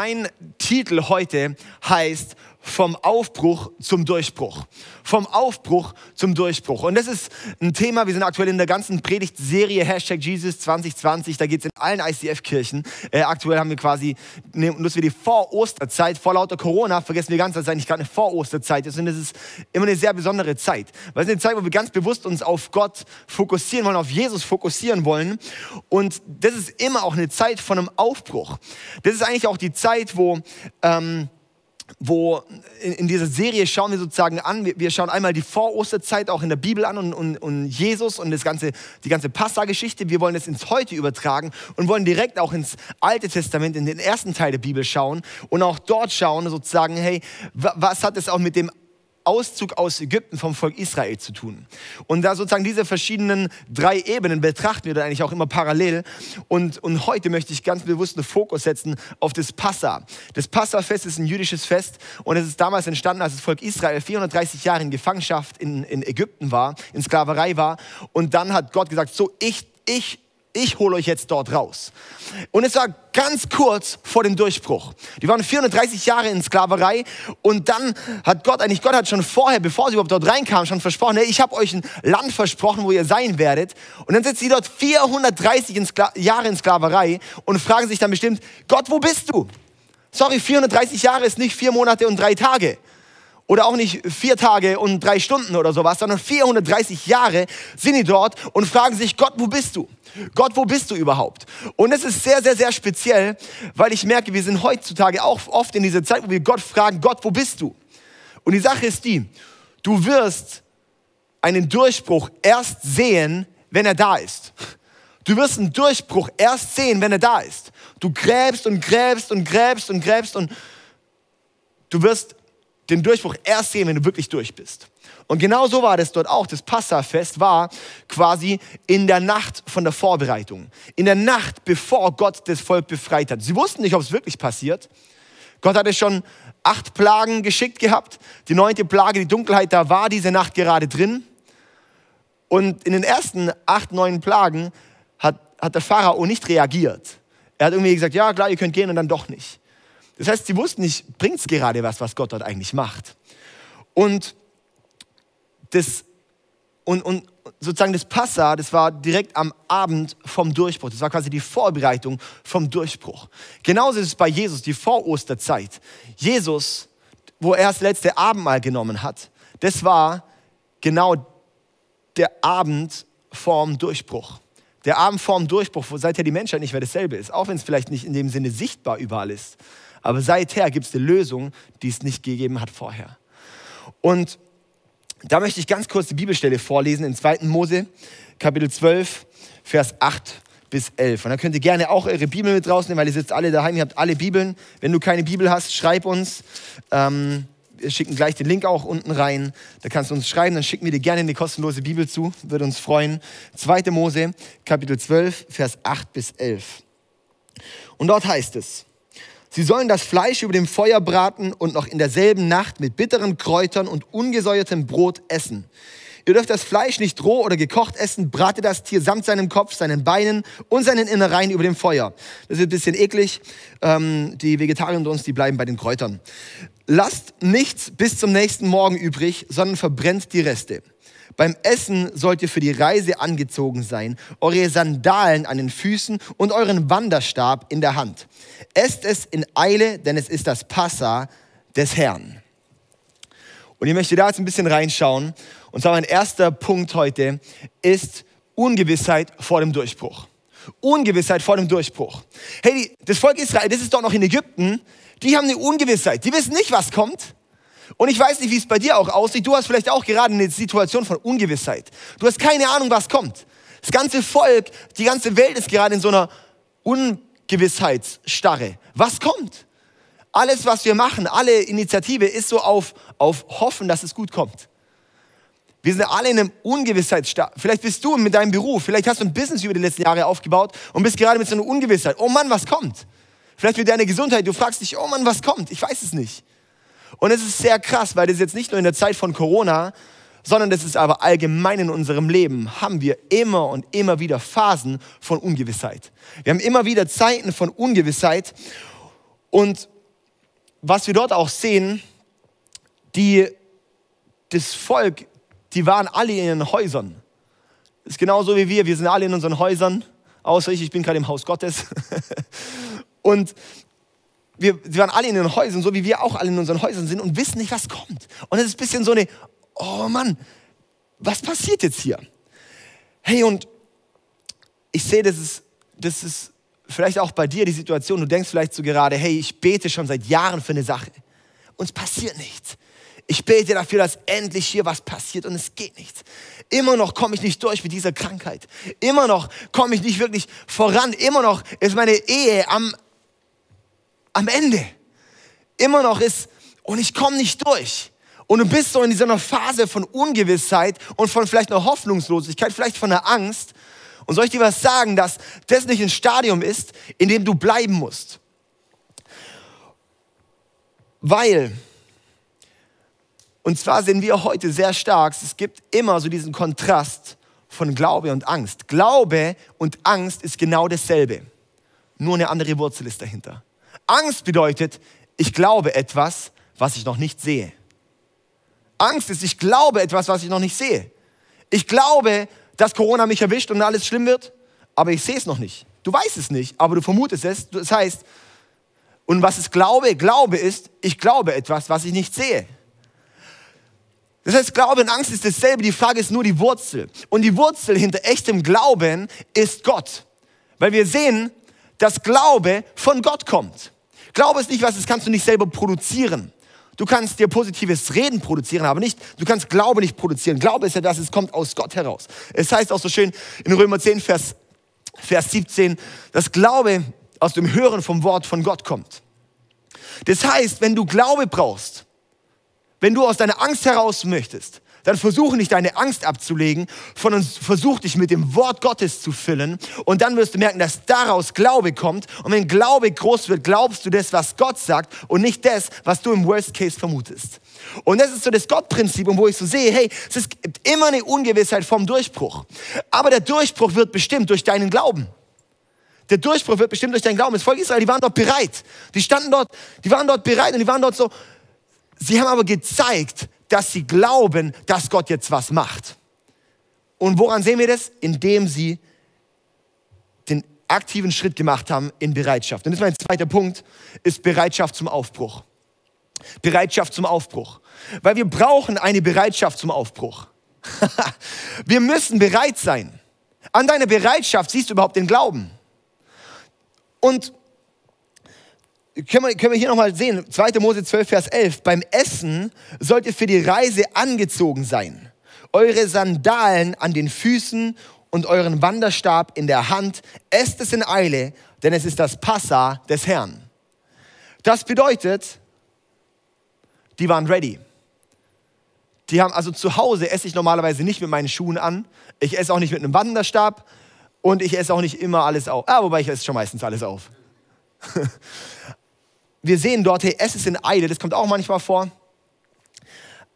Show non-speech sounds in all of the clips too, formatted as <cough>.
Mein Titel heute heißt vom Aufbruch zum Durchbruch. Vom Aufbruch zum Durchbruch. Und das ist ein Thema, wir sind aktuell in der ganzen Predigtserie Hashtag Jesus 2020, da geht es in allen ICF-Kirchen. Äh, aktuell haben wir quasi, nutzen wir die Vor-Osterzeit, vor lauter Corona, vergessen wir ganz, dass es eigentlich gerade eine Vor-Osterzeit ist. Und es ist immer eine sehr besondere Zeit. Weil es ist eine Zeit, wo wir ganz bewusst uns auf Gott fokussieren wollen, auf Jesus fokussieren wollen. Und das ist immer auch eine Zeit von einem Aufbruch. Das ist eigentlich auch die Zeit, wo... Ähm, wo in, in, dieser Serie schauen wir sozusagen an, wir, wir schauen einmal die Vorosterzeit auch in der Bibel an und, und, und Jesus und das ganze, die ganze Passa-Geschichte. Wir wollen es ins Heute übertragen und wollen direkt auch ins Alte Testament, in den ersten Teil der Bibel schauen und auch dort schauen, sozusagen, hey, was hat es auch mit dem Auszug aus Ägypten vom Volk Israel zu tun. Und da sozusagen diese verschiedenen drei Ebenen betrachten wir dann eigentlich auch immer parallel. Und, und heute möchte ich ganz bewusst einen Fokus setzen auf das Passa. Das Passafest ist ein jüdisches Fest und es ist damals entstanden, als das Volk Israel 430 Jahre in Gefangenschaft in, in Ägypten war, in Sklaverei war. Und dann hat Gott gesagt, so ich, ich ich hole euch jetzt dort raus. Und es war ganz kurz vor dem Durchbruch. Die waren 430 Jahre in Sklaverei und dann hat Gott, eigentlich Gott hat schon vorher, bevor sie überhaupt dort reinkamen, schon versprochen, hey, ich habe euch ein Land versprochen, wo ihr sein werdet. Und dann sitzen sie dort 430 in Jahre in Sklaverei und fragen sich dann bestimmt, Gott, wo bist du? Sorry, 430 Jahre ist nicht vier Monate und drei Tage oder auch nicht vier Tage und drei Stunden oder sowas, sondern 430 Jahre sind die dort und fragen sich, Gott, wo bist du? Gott, wo bist du überhaupt? Und es ist sehr, sehr, sehr speziell, weil ich merke, wir sind heutzutage auch oft in dieser Zeit, wo wir Gott fragen, Gott, wo bist du? Und die Sache ist die, du wirst einen Durchbruch erst sehen, wenn er da ist. Du wirst einen Durchbruch erst sehen, wenn er da ist. Du gräbst und gräbst und gräbst und gräbst und du wirst den Durchbruch erst sehen, wenn du wirklich durch bist. Und genau so war das dort auch. Das Passafest war quasi in der Nacht von der Vorbereitung. In der Nacht, bevor Gott das Volk befreit hat. Sie wussten nicht, ob es wirklich passiert. Gott hatte schon acht Plagen geschickt gehabt. Die neunte Plage, die Dunkelheit, da war diese Nacht gerade drin. Und in den ersten acht, neun Plagen hat, hat der Pharao nicht reagiert. Er hat irgendwie gesagt, ja klar, ihr könnt gehen und dann doch nicht. Das heißt, sie wussten nicht, bringt es gerade was, was Gott dort eigentlich macht. Und das, und, und sozusagen das Passa, das war direkt am Abend vom Durchbruch. Das war quasi die Vorbereitung vom Durchbruch. Genauso ist es bei Jesus, die Vorosterzeit. Jesus, wo er das letzte Abendmahl genommen hat, das war genau der Abend vorm Durchbruch. Der Abend vorm Durchbruch, wo seither die Menschheit nicht mehr dasselbe ist, auch wenn es vielleicht nicht in dem Sinne sichtbar überall ist. Aber seither gibt es eine Lösung, die es nicht gegeben hat vorher. Und da möchte ich ganz kurz die Bibelstelle vorlesen in 2. Mose, Kapitel 12, Vers 8 bis 11. Und da könnt ihr gerne auch eure Bibel mit rausnehmen, weil ihr sitzt alle daheim, ihr habt alle Bibeln. Wenn du keine Bibel hast, schreib uns. Ähm, wir schicken gleich den Link auch unten rein. Da kannst du uns schreiben, dann schicken wir dir gerne eine kostenlose Bibel zu. Würde uns freuen. 2. Mose, Kapitel 12, Vers 8 bis 11. Und dort heißt es, Sie sollen das Fleisch über dem Feuer braten und noch in derselben Nacht mit bitteren Kräutern und ungesäuertem Brot essen. Ihr dürft das Fleisch nicht roh oder gekocht essen, brate das Tier samt seinem Kopf, seinen Beinen und seinen Innereien über dem Feuer. Das ist ein bisschen eklig. Ähm, die Vegetarier unter uns, die bleiben bei den Kräutern. Lasst nichts bis zum nächsten Morgen übrig, sondern verbrennt die Reste. Beim Essen sollt ihr für die Reise angezogen sein, eure Sandalen an den Füßen und euren Wanderstab in der Hand. Esst es in Eile, denn es ist das Passa des Herrn. Und ich möchte da jetzt ein bisschen reinschauen. Und zwar mein erster Punkt heute ist Ungewissheit vor dem Durchbruch. Ungewissheit vor dem Durchbruch. Hey, das Volk Israel, das ist doch noch in Ägypten, die haben eine Ungewissheit. Die wissen nicht, was kommt. Und ich weiß nicht, wie es bei dir auch aussieht. Du hast vielleicht auch gerade eine Situation von Ungewissheit. Du hast keine Ahnung, was kommt. Das ganze Volk, die ganze Welt ist gerade in so einer Ungewissheitsstarre. Was kommt? Alles, was wir machen, alle Initiative ist so auf, auf Hoffen, dass es gut kommt. Wir sind alle in einem Ungewissheitsstarre. Vielleicht bist du mit deinem Beruf, vielleicht hast du ein Business über die letzten Jahre aufgebaut und bist gerade mit so einer Ungewissheit. Oh Mann, was kommt? Vielleicht mit deiner Gesundheit, du fragst dich, oh Mann, was kommt? Ich weiß es nicht. Und es ist sehr krass, weil das jetzt nicht nur in der Zeit von Corona, sondern das ist aber allgemein in unserem Leben, haben wir immer und immer wieder Phasen von Ungewissheit. Wir haben immer wieder Zeiten von Ungewissheit. Und was wir dort auch sehen, die, das Volk, die waren alle in ihren Häusern. Das ist genauso wie wir, wir sind alle in unseren Häusern, außer ich, ich bin gerade im Haus Gottes. <laughs> und wir, wir waren alle in den Häusern, so wie wir auch alle in unseren Häusern sind und wissen nicht, was kommt. Und es ist ein bisschen so eine, oh Mann, was passiert jetzt hier? Hey, und ich sehe, das ist, das ist vielleicht auch bei dir die Situation, du denkst vielleicht so gerade, hey, ich bete schon seit Jahren für eine Sache und es passiert nichts. Ich bete dafür, dass endlich hier was passiert und es geht nichts. Immer noch komme ich nicht durch mit dieser Krankheit. Immer noch komme ich nicht wirklich voran. Immer noch ist meine Ehe am, am Ende. Immer noch ist, und ich komme nicht durch. Und du bist so in dieser Phase von Ungewissheit und von vielleicht einer Hoffnungslosigkeit, vielleicht von einer Angst. Und soll ich dir was sagen, dass das nicht ein Stadium ist, in dem du bleiben musst? Weil, und zwar sehen wir heute sehr stark, es gibt immer so diesen Kontrast von Glaube und Angst. Glaube und Angst ist genau dasselbe, nur eine andere Wurzel ist dahinter. Angst bedeutet, ich glaube etwas, was ich noch nicht sehe. Angst ist, ich glaube etwas, was ich noch nicht sehe. Ich glaube, dass Corona mich erwischt und alles schlimm wird, aber ich sehe es noch nicht. Du weißt es nicht, aber du vermutest es. Das heißt, und was ist Glaube? Glaube ist, ich glaube etwas, was ich nicht sehe. Das heißt, Glaube und Angst ist dasselbe. Die Frage ist nur die Wurzel. Und die Wurzel hinter echtem Glauben ist Gott. Weil wir sehen, dass Glaube von Gott kommt. Glaube ist nicht was, das kannst du nicht selber produzieren. Du kannst dir positives Reden produzieren, aber nicht, du kannst Glaube nicht produzieren. Glaube ist ja das, es kommt aus Gott heraus. Es heißt auch so schön in Römer 10, Vers, Vers 17, dass Glaube aus dem Hören vom Wort von Gott kommt. Das heißt, wenn du Glaube brauchst, wenn du aus deiner Angst heraus möchtest, dann versuche nicht deine Angst abzulegen, sondern versuch dich mit dem Wort Gottes zu füllen und dann wirst du merken, dass daraus Glaube kommt und wenn Glaube groß wird, glaubst du das, was Gott sagt und nicht das, was du im Worst Case vermutest. Und das ist so das Gottprinzip, wo ich so sehe, hey, es ist immer eine Ungewissheit vom Durchbruch. Aber der Durchbruch wird bestimmt durch deinen Glauben. Der Durchbruch wird bestimmt durch deinen Glauben. Das Volk Israel, die waren dort bereit. Die standen dort, die waren dort bereit und die waren dort so. Sie haben aber gezeigt, dass sie glauben, dass Gott jetzt was macht. Und woran sehen wir das? Indem sie den aktiven Schritt gemacht haben in Bereitschaft. Und das ist mein zweiter Punkt, ist Bereitschaft zum Aufbruch. Bereitschaft zum Aufbruch. Weil wir brauchen eine Bereitschaft zum Aufbruch. <laughs> wir müssen bereit sein. An deiner Bereitschaft siehst du überhaupt den Glauben. Und können wir, können wir hier nochmal sehen, 2. Mose 12, Vers 11. Beim Essen sollt ihr für die Reise angezogen sein. Eure Sandalen an den Füßen und euren Wanderstab in der Hand. Esst es in Eile, denn es ist das Passa des Herrn. Das bedeutet, die waren ready. Die haben also zu Hause esse ich normalerweise nicht mit meinen Schuhen an. Ich esse auch nicht mit einem Wanderstab und ich esse auch nicht immer alles auf. Ah, wobei ich esse schon meistens alles auf. <laughs> wir sehen dort, hey, es ist in Eile, das kommt auch manchmal vor.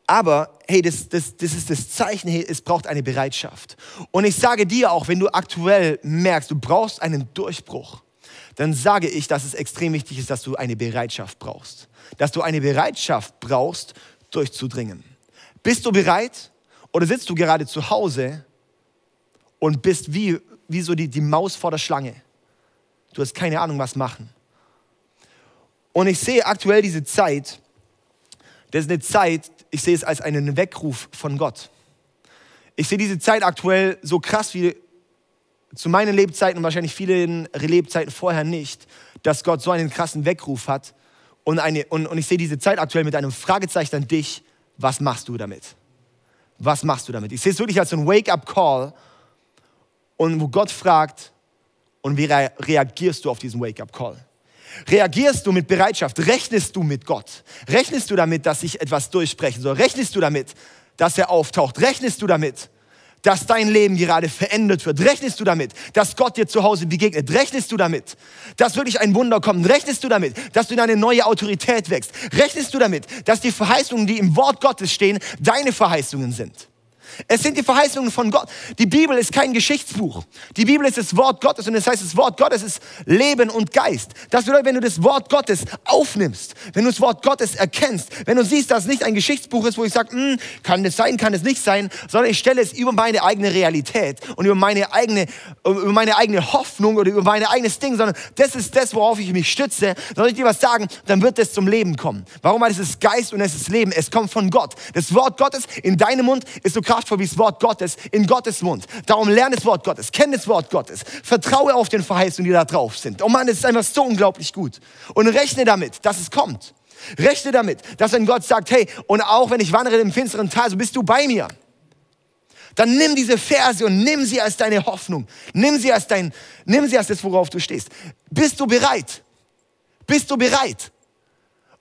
Aber hey, das, das, das ist das Zeichen, hey, es braucht eine Bereitschaft. Und ich sage dir auch, wenn du aktuell merkst, du brauchst einen Durchbruch, dann sage ich, dass es extrem wichtig ist, dass du eine Bereitschaft brauchst. Dass du eine Bereitschaft brauchst, durchzudringen. Bist du bereit oder sitzt du gerade zu Hause und bist wie, wie so die, die Maus vor der Schlange? Du hast keine Ahnung, was machen. Und ich sehe aktuell diese Zeit, das ist eine Zeit, ich sehe es als einen Weckruf von Gott. Ich sehe diese Zeit aktuell so krass wie zu meinen Lebzeiten und wahrscheinlich vielen Lebzeiten vorher nicht, dass Gott so einen krassen Weckruf hat. Und, eine, und, und ich sehe diese Zeit aktuell mit einem Fragezeichen an dich. Was machst du damit? Was machst du damit? Ich sehe es wirklich als so ein Wake-up-Call und wo Gott fragt, und wie reagierst du auf diesen Wake-up-Call? Reagierst du mit Bereitschaft? Rechnest du mit Gott? Rechnest du damit, dass sich etwas durchsprechen soll? Rechnest du damit, dass er auftaucht? Rechnest du damit, dass dein Leben gerade verändert wird? Rechnest du damit, dass Gott dir zu Hause begegnet? Rechnest du damit, dass wirklich ein Wunder kommt? Rechnest du damit, dass du in eine neue Autorität wächst? Rechnest du damit, dass die Verheißungen, die im Wort Gottes stehen, deine Verheißungen sind? Es sind die Verheißungen von Gott. Die Bibel ist kein Geschichtsbuch. Die Bibel ist das Wort Gottes und das heißt, das Wort Gottes ist Leben und Geist. Das bedeutet, wenn du das Wort Gottes aufnimmst, wenn du das Wort Gottes erkennst, wenn du siehst, dass es nicht ein Geschichtsbuch ist, wo ich sage, hm, kann es sein, kann es nicht sein, sondern ich stelle es über meine eigene Realität und über meine eigene, über meine eigene Hoffnung oder über mein eigenes Ding, sondern das ist das, worauf ich mich stütze. Soll ich dir was sagen, dann wird es zum Leben kommen. Warum? Weil es ist Geist und es ist Leben. Es kommt von Gott. Das Wort Gottes in deinem Mund ist so kraftvoll wie das Wort Gottes in Gottes Mund. Darum lerne das Wort Gottes, kenne das Wort Gottes, vertraue auf den Verheißungen, die da drauf sind. Oh Mann, es ist einfach so unglaublich gut. Und rechne damit, dass es kommt. Rechne damit, dass wenn Gott sagt, hey, und auch wenn ich wandere im finsteren Tal, so bist du bei mir. Dann nimm diese Verse und nimm sie als deine Hoffnung. Nimm sie als dein, nimm sie als das, worauf du stehst. Bist du bereit? Bist du bereit?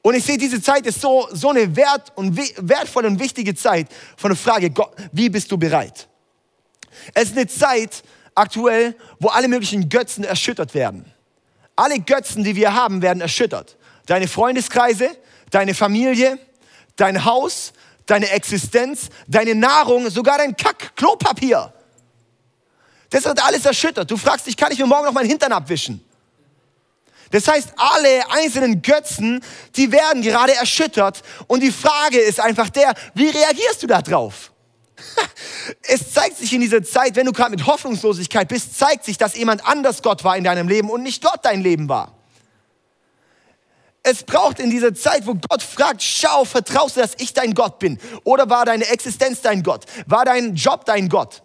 Und ich sehe, diese Zeit ist so, so eine wert und, wertvolle und wichtige Zeit von der Frage, Gott, wie bist du bereit? Es ist eine Zeit aktuell, wo alle möglichen Götzen erschüttert werden. Alle Götzen, die wir haben, werden erschüttert. Deine Freundeskreise, deine Familie, dein Haus, deine Existenz, deine Nahrung, sogar dein Kack-Klopapier. Das wird alles erschüttert. Du fragst dich, kann ich mir morgen noch meinen Hintern abwischen? Das heißt, alle einzelnen Götzen, die werden gerade erschüttert. Und die Frage ist einfach der, wie reagierst du da drauf? <laughs> Es zeigt sich in dieser Zeit, wenn du gerade mit Hoffnungslosigkeit bist, zeigt sich, dass jemand anders Gott war in deinem Leben und nicht Gott dein Leben war. Es braucht in dieser Zeit, wo Gott fragt, schau, vertraust du, dass ich dein Gott bin? Oder war deine Existenz dein Gott? War dein Job dein Gott?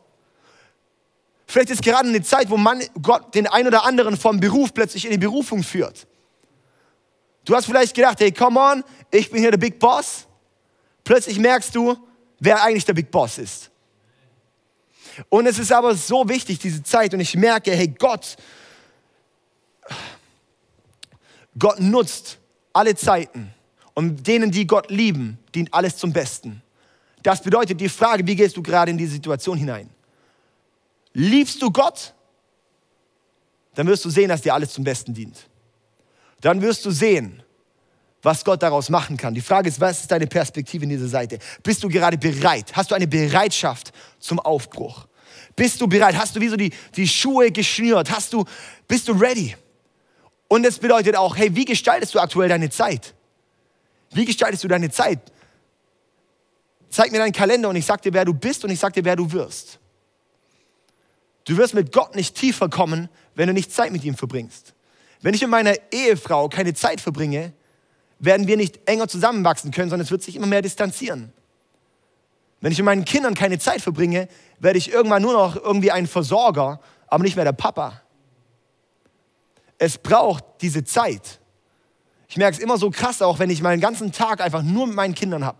Vielleicht ist gerade eine Zeit, wo man Gott den ein oder anderen vom Beruf plötzlich in die Berufung führt. Du hast vielleicht gedacht, hey, come on, ich bin hier der Big Boss. Plötzlich merkst du, wer eigentlich der Big Boss ist. Und es ist aber so wichtig, diese Zeit, und ich merke, hey, Gott, Gott nutzt alle Zeiten und denen, die Gott lieben, dient alles zum Besten. Das bedeutet die Frage, wie gehst du gerade in diese Situation hinein? Liebst du Gott? Dann wirst du sehen, dass dir alles zum Besten dient. Dann wirst du sehen, was Gott daraus machen kann. Die Frage ist, was ist deine Perspektive in dieser Seite? Bist du gerade bereit? Hast du eine Bereitschaft zum Aufbruch? Bist du bereit? Hast du wie so die, die Schuhe geschnürt? Hast du, bist du ready? Und das bedeutet auch, hey, wie gestaltest du aktuell deine Zeit? Wie gestaltest du deine Zeit? Zeig mir deinen Kalender und ich sag dir, wer du bist und ich sag dir, wer du wirst. Du wirst mit Gott nicht tiefer kommen, wenn du nicht Zeit mit ihm verbringst. Wenn ich mit meiner Ehefrau keine Zeit verbringe, werden wir nicht enger zusammenwachsen können, sondern es wird sich immer mehr distanzieren. Wenn ich mit meinen Kindern keine Zeit verbringe, werde ich irgendwann nur noch irgendwie ein Versorger, aber nicht mehr der Papa. Es braucht diese Zeit. Ich merke es immer so krass, auch wenn ich meinen ganzen Tag einfach nur mit meinen Kindern habe.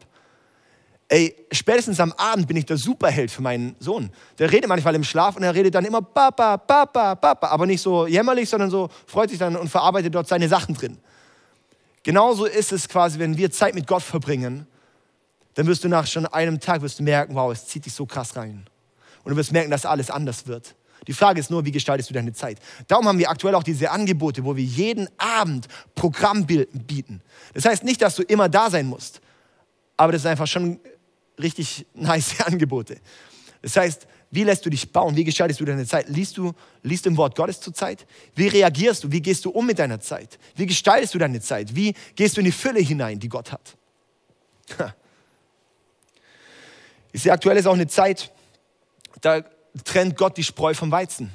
Ey, spätestens am Abend bin ich der Superheld für meinen Sohn. Der redet manchmal im Schlaf und er redet dann immer Papa, Papa, Papa, aber nicht so jämmerlich, sondern so freut sich dann und verarbeitet dort seine Sachen drin. Genauso ist es quasi, wenn wir Zeit mit Gott verbringen, dann wirst du nach schon einem Tag wirst du merken, wow, es zieht dich so krass rein. Und du wirst merken, dass alles anders wird. Die Frage ist nur, wie gestaltest du deine Zeit? Darum haben wir aktuell auch diese Angebote, wo wir jeden Abend Programm bieten. Das heißt nicht, dass du immer da sein musst, aber das ist einfach schon richtig nice <laughs> Angebote. Das heißt, wie lässt du dich bauen? Wie gestaltest du deine Zeit? Liest du, liest im Wort Gottes zur Zeit? Wie reagierst du? Wie gehst du um mit deiner Zeit? Wie gestaltest du deine Zeit? Wie gehst du in die Fülle hinein, die Gott hat? <laughs> Ich sehe, aktuell ist auch eine Zeit, da trennt Gott die Spreu vom Weizen.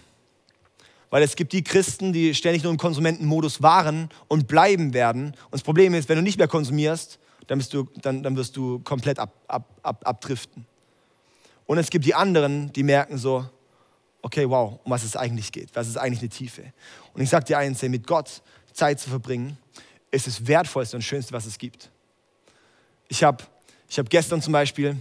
Weil es gibt die Christen, die ständig nur im Konsumentenmodus waren und bleiben werden. Und das Problem ist, wenn du nicht mehr konsumierst, dann, bist du, dann, dann wirst du komplett ab, ab, ab, abdriften. Und es gibt die anderen, die merken so, okay, wow, um was es eigentlich geht, was ist eigentlich eine Tiefe. Und ich sage dir eins, mit Gott Zeit zu verbringen, ist das Wertvollste und Schönste, was es gibt. Ich habe ich hab gestern zum Beispiel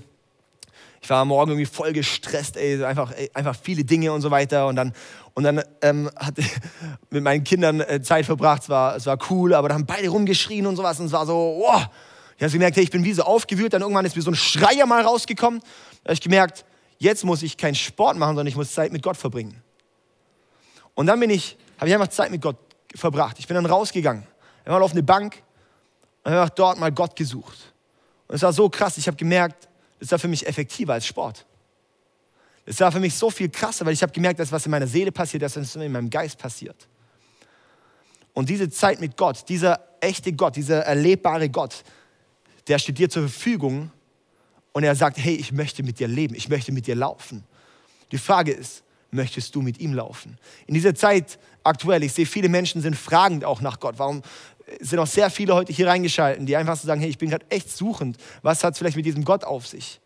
ich war am Morgen irgendwie voll gestresst, ey, einfach, ey, einfach viele Dinge und so weiter. Und dann, und dann ähm, hatte ich <laughs> mit meinen Kindern äh, Zeit verbracht. Es war, es war cool, aber da haben beide rumgeschrien und sowas. Und es war so, wow. Ich habe gemerkt, hey, ich bin wie so aufgewühlt. Dann irgendwann ist mir so ein Schreier mal rausgekommen. Da habe ich gemerkt, jetzt muss ich keinen Sport machen, sondern ich muss Zeit mit Gott verbringen. Und dann bin ich, habe ich einfach Zeit mit Gott verbracht. Ich bin dann rausgegangen, einmal auf eine Bank und habe dort mal Gott gesucht. Und es war so krass. Ich habe gemerkt, ist da für mich effektiver als Sport. Es war für mich so viel krasser, weil ich habe gemerkt, dass was in meiner Seele passiert, dass was in meinem Geist passiert. Und diese Zeit mit Gott, dieser echte Gott, dieser erlebbare Gott, der steht dir zur Verfügung und er sagt, hey, ich möchte mit dir leben, ich möchte mit dir laufen. Die Frage ist, möchtest du mit ihm laufen? In dieser Zeit aktuell, ich sehe viele Menschen sind fragend auch nach Gott. Warum sind auch sehr viele heute hier reingeschalten, die einfach so sagen, hey, ich bin gerade echt suchend. Was hat es vielleicht mit diesem Gott auf sich?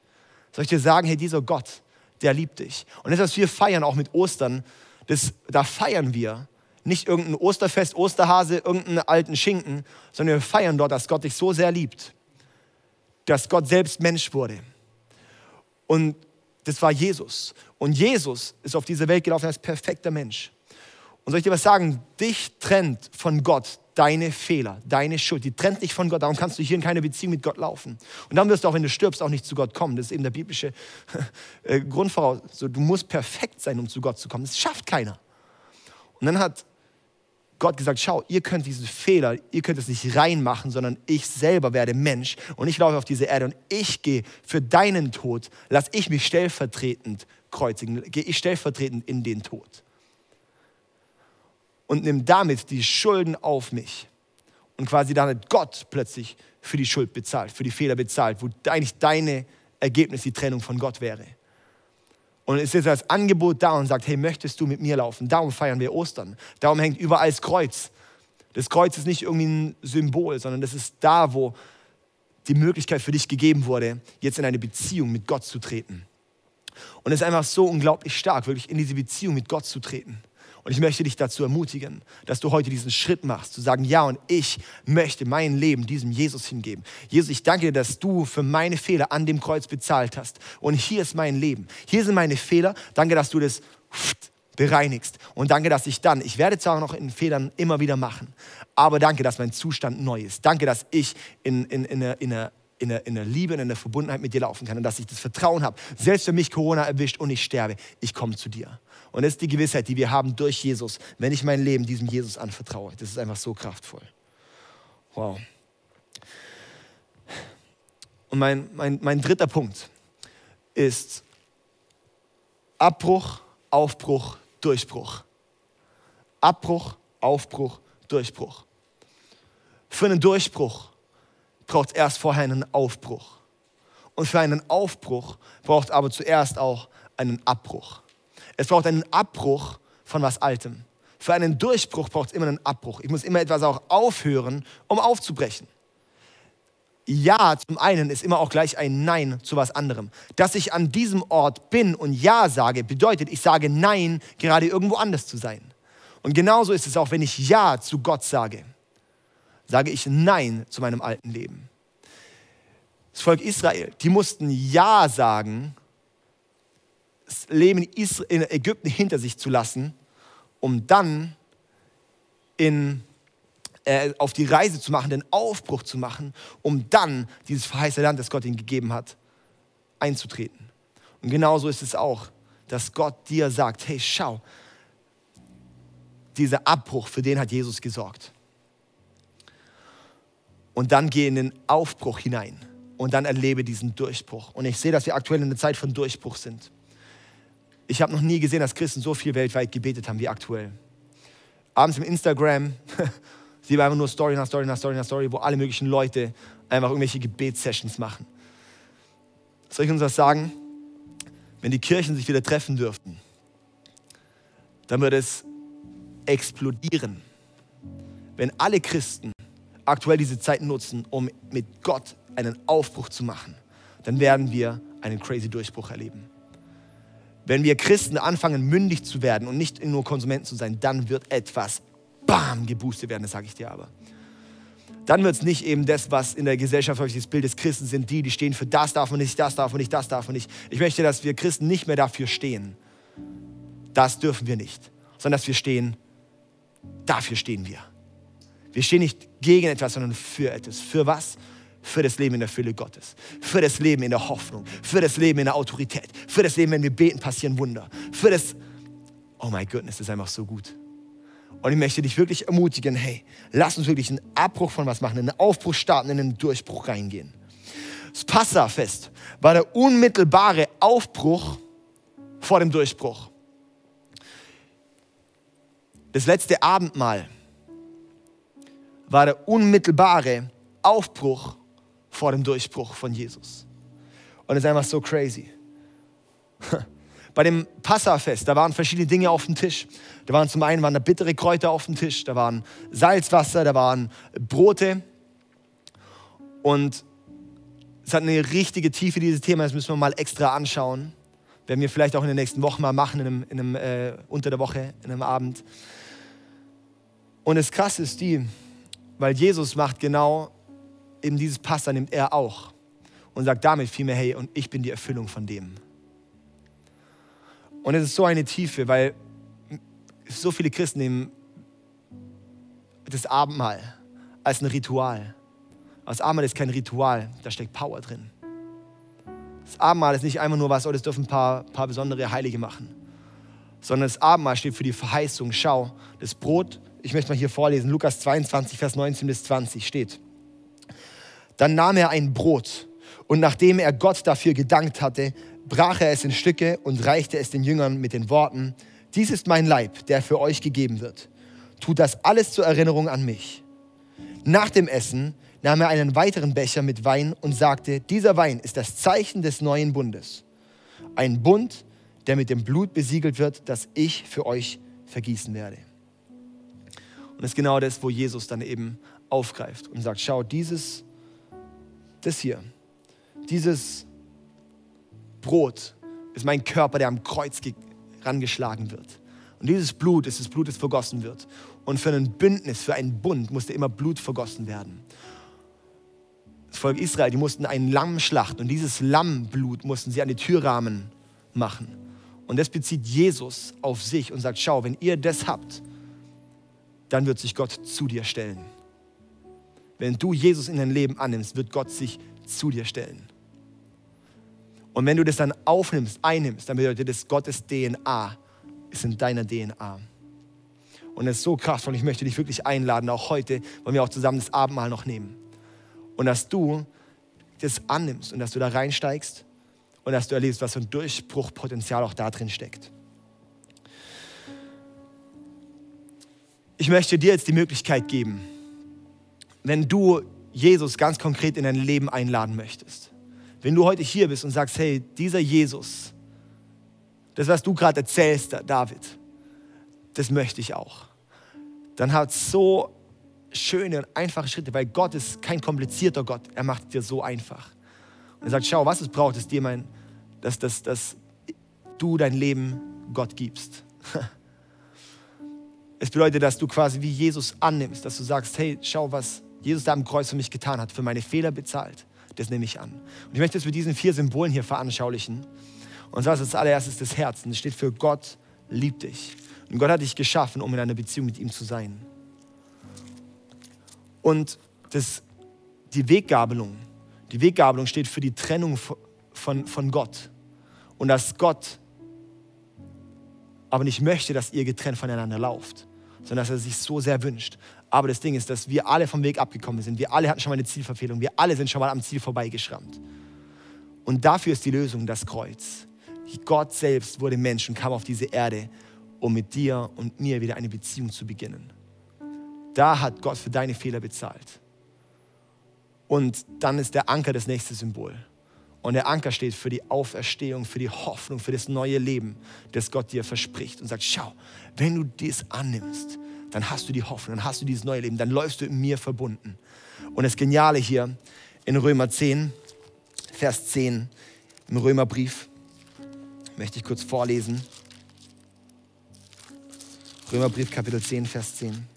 Soll ich dir sagen, hey, dieser Gott, der liebt dich. Und das, was wir feiern, auch mit Ostern, das, da feiern wir nicht irgendein Osterfest, Osterhase, irgendeinen alten Schinken, sondern wir feiern dort, dass Gott dich so sehr liebt, dass Gott selbst Mensch wurde. Und das war Jesus. Und Jesus ist auf diese Welt gelaufen als perfekter Mensch. Und soll ich dir was sagen? Dich trennt von Gott deine Fehler, deine Schuld. Die trennt dich von Gott. Darum kannst du hier in keine Beziehung mit Gott laufen. Und dann wirst du auch, wenn du stirbst, auch nicht zu Gott kommen. Das ist eben der biblische <laughs> äh, Grundvoraussetzung. Du musst perfekt sein, um zu Gott zu kommen. Das schafft keiner. Und dann hat Gott gesagt, schau, ihr könnt diesen Fehler, ihr könnt es nicht reinmachen, sondern ich selber werde Mensch und ich laufe auf diese Erde und ich gehe für deinen Tod, lass ich mich stellvertretend kreuzigen, gehe ich stellvertretend in den Tod. Und nimm damit die Schulden auf mich. Und quasi damit Gott plötzlich für die Schuld bezahlt, für die Fehler bezahlt, wo eigentlich deine Ergebnis die Trennung von Gott wäre. Und es ist als Angebot da und sagt, hey, möchtest du mit mir laufen? Darum feiern wir Ostern. Darum hängt überall das Kreuz. Das Kreuz ist nicht irgendwie ein Symbol, sondern das ist da, wo die Möglichkeit für dich gegeben wurde, jetzt in eine Beziehung mit Gott zu treten. Und es ist einfach so unglaublich stark, wirklich in diese Beziehung mit Gott zu treten. Und ich möchte dich dazu ermutigen, dass du heute diesen Schritt machst, zu sagen, ja, und ich möchte mein Leben diesem Jesus hingeben. Jesus, ich danke dir, dass du für meine Fehler an dem Kreuz bezahlt hast. Und hier ist mein Leben. Hier sind meine Fehler. Danke, dass du das bereinigst. Und danke, dass ich dann, ich werde zwar noch in Fehlern immer wieder machen, aber danke, dass mein Zustand neu ist. Danke, dass ich in, in, in, in, in einer in der, in der Liebe und in der Verbundenheit mit dir laufen kann und dass ich das Vertrauen habe, selbst wenn mich Corona erwischt und ich sterbe, ich komme zu dir. Und das ist die Gewissheit, die wir haben durch Jesus, wenn ich mein Leben diesem Jesus anvertraue. Das ist einfach so kraftvoll. Wow. Und mein, mein, mein dritter Punkt ist Abbruch, Aufbruch, Durchbruch. Abbruch, Aufbruch, Durchbruch. Für einen Durchbruch braucht es erst vorher einen Aufbruch. Und für einen Aufbruch braucht aber zuerst auch einen Abbruch. Es braucht einen Abbruch von was Altem. Für einen Durchbruch braucht es immer einen Abbruch. Ich muss immer etwas auch aufhören, um aufzubrechen. Ja zum einen ist immer auch gleich ein Nein zu was anderem. Dass ich an diesem Ort bin und Ja sage, bedeutet, ich sage Nein, gerade irgendwo anders zu sein. Und genauso ist es auch, wenn ich Ja zu Gott sage, sage ich Nein zu meinem alten Leben. Das Volk Israel, die mussten Ja sagen, das Leben in Ägypten hinter sich zu lassen, um dann in, äh, auf die Reise zu machen, den Aufbruch zu machen, um dann dieses verheißene Land, das Gott ihnen gegeben hat, einzutreten. Und genauso ist es auch, dass Gott dir sagt, hey, schau, dieser Abbruch, für den hat Jesus gesorgt. Und dann geh in den Aufbruch hinein und dann erlebe diesen Durchbruch. Und ich sehe, dass wir aktuell in einer Zeit von Durchbruch sind. Ich habe noch nie gesehen, dass Christen so viel weltweit gebetet haben wie aktuell. Abends im Instagram <laughs> sieht man einfach nur Story nach Story nach Story nach Story, wo alle möglichen Leute einfach irgendwelche Gebetssessions machen. Soll ich uns was sagen? Wenn die Kirchen sich wieder treffen dürften, dann würde es explodieren. Wenn alle Christen aktuell diese Zeit nutzen, um mit Gott einen Aufbruch zu machen, dann werden wir einen crazy Durchbruch erleben. Wenn wir Christen anfangen, mündig zu werden und nicht nur Konsumenten zu sein, dann wird etwas bam geboostet werden, das sage ich dir aber. Dann wird es nicht eben das, was in der Gesellschaft häufig das Bild des Christen sind, die, die stehen für das darf man nicht, das darf man nicht, das darf man nicht. Ich möchte, dass wir Christen nicht mehr dafür stehen. Das dürfen wir nicht, sondern dass wir stehen, dafür stehen wir. Wir stehen nicht gegen etwas, sondern für etwas. Für was? Für das Leben in der Fülle Gottes, für das Leben in der Hoffnung, für das Leben in der Autorität, für das Leben, wenn wir beten, passieren Wunder, für das, oh mein Gott, das ist einfach so gut. Und ich möchte dich wirklich ermutigen, hey, lass uns wirklich einen Abbruch von was machen, einen Aufbruch starten, in einen Durchbruch reingehen. Das Passafest war der unmittelbare Aufbruch vor dem Durchbruch. Das letzte Abendmahl war der unmittelbare Aufbruch vor dem Durchbruch von Jesus. Und es ist einfach so crazy. <laughs> Bei dem Passafest, da waren verschiedene Dinge auf dem Tisch. Da waren zum einen waren da bittere Kräuter auf dem Tisch, da waren Salzwasser, da waren Brote. Und es hat eine richtige Tiefe, dieses Thema, das müssen wir mal extra anschauen. Werden wir vielleicht auch in den nächsten Wochen mal machen, in einem, in einem äh, unter der Woche, in einem Abend. Und das Krasse ist die, weil Jesus macht genau eben dieses Pasta, nimmt er auch und sagt damit vielmehr, hey, und ich bin die Erfüllung von dem. Und es ist so eine Tiefe, weil so viele Christen nehmen das Abendmahl als ein Ritual. Aber das Abendmahl ist kein Ritual, da steckt Power drin. Das Abendmahl ist nicht einfach nur was, oh, das dürfen ein paar, paar besondere Heilige machen, sondern das Abendmahl steht für die Verheißung. Schau, das Brot, ich möchte mal hier vorlesen, Lukas 22, Vers 19 bis 20 steht. Dann nahm er ein Brot und nachdem er Gott dafür gedankt hatte, brach er es in Stücke und reichte es den Jüngern mit den Worten, dies ist mein Leib, der für euch gegeben wird. Tut das alles zur Erinnerung an mich. Nach dem Essen nahm er einen weiteren Becher mit Wein und sagte, dieser Wein ist das Zeichen des neuen Bundes. Ein Bund, der mit dem Blut besiegelt wird, das ich für euch vergießen werde. Und das ist genau das, wo Jesus dann eben aufgreift und sagt, schau, dieses das hier, dieses Brot ist mein Körper, der am Kreuz rangeschlagen wird. Und dieses Blut ist das Blut, das vergossen wird. Und für ein Bündnis, für einen Bund musste immer Blut vergossen werden. Das Volk Israel, die mussten ein Lamm schlachten und dieses Lammblut mussten sie an die Türrahmen machen. Und das bezieht Jesus auf sich und sagt, schau, wenn ihr das habt, dann wird sich Gott zu dir stellen. Wenn du Jesus in dein Leben annimmst, wird Gott sich zu dir stellen. Und wenn du das dann aufnimmst, einnimmst, dann bedeutet das Gottes DNA ist in deiner DNA. Und es ist so kraftvoll. Ich möchte dich wirklich einladen, auch heute, wollen wir auch zusammen das Abendmahl noch nehmen. Und dass du das annimmst und dass du da reinsteigst und dass du erlebst, was für ein Durchbruchpotenzial auch da drin steckt. Ich möchte dir jetzt die Möglichkeit geben, wenn du Jesus ganz konkret in dein Leben einladen möchtest, wenn du heute hier bist und sagst, hey, dieser Jesus, das, was du gerade erzählst, David, das möchte ich auch, dann hat so schöne und einfache Schritte, weil Gott ist kein komplizierter Gott, er macht es dir so einfach. Und er sagt, schau, was es braucht, ist dir mein, dass, dass, dass du dein Leben Gott gibst. <laughs> Es bedeutet, dass du quasi wie Jesus annimmst, dass du sagst, hey, schau, was Jesus da am Kreuz für mich getan hat, für meine Fehler bezahlt. Das nehme ich an. Und ich möchte es mit diesen vier Symbolen hier veranschaulichen. Und zwar ist das allererstes das Herz. Das steht für Gott liebt dich. Und Gott hat dich geschaffen, um in einer Beziehung mit ihm zu sein. Und das, die Weggabelung, die Weggabelung steht für die Trennung von, von Gott. Und dass Gott aber nicht möchte, dass ihr getrennt voneinander lauft, sondern dass er sich so sehr wünscht, aber das Ding ist, dass wir alle vom Weg abgekommen sind. Wir alle hatten schon mal eine Zielverfehlung. Wir alle sind schon mal am Ziel vorbeigeschrammt. Und dafür ist die Lösung das Kreuz. Gott selbst wurde Mensch und kam auf diese Erde, um mit dir und mir wieder eine Beziehung zu beginnen. Da hat Gott für deine Fehler bezahlt. Und dann ist der Anker das nächste Symbol. Und der Anker steht für die Auferstehung, für die Hoffnung, für das neue Leben, das Gott dir verspricht. Und sagt, schau, wenn du dies annimmst, dann hast du die Hoffnung, dann hast du dieses neue Leben, dann läufst du in mir verbunden. Und das Geniale hier in Römer 10, Vers 10 im Römerbrief, möchte ich kurz vorlesen. Römerbrief Kapitel 10, Vers 10.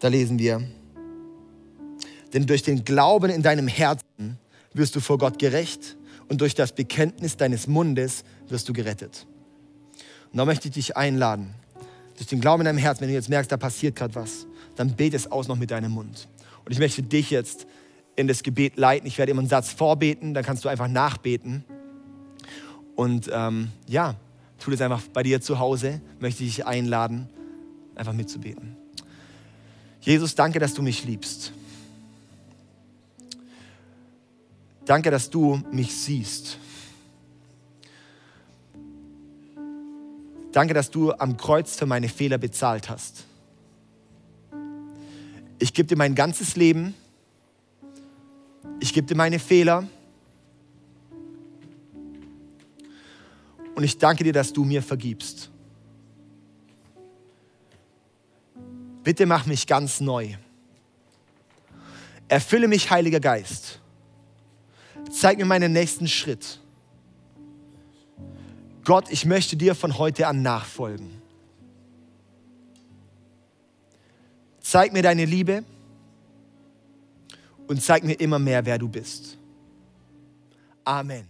Da lesen wir, denn durch den Glauben in deinem Herzen wirst du vor Gott gerecht und durch das Bekenntnis deines Mundes wirst du gerettet. Und da möchte ich dich einladen, durch den Glauben in deinem Herzen, wenn du jetzt merkst, da passiert gerade was, dann bete es aus noch mit deinem Mund. Und ich möchte dich jetzt in das Gebet leiten. Ich werde immer einen Satz vorbeten, dann kannst du einfach nachbeten. Und ähm, ja, tu das einfach bei dir zu Hause. Möchte ich dich einladen, einfach mitzubeten. Jesus, danke, dass du mich liebst. Danke, dass du mich siehst. Danke, dass du am Kreuz für meine Fehler bezahlt hast. Ich gebe dir mein ganzes Leben. Ich gebe dir meine Fehler. Und ich danke dir, dass du mir vergibst. Bitte mach mich ganz neu. Erfülle mich, Heiliger Geist. Zeig mir meinen nächsten Schritt. Gott, ich möchte dir von heute an nachfolgen. Zeig mir deine Liebe und zeig mir immer mehr, wer du bist. Amen.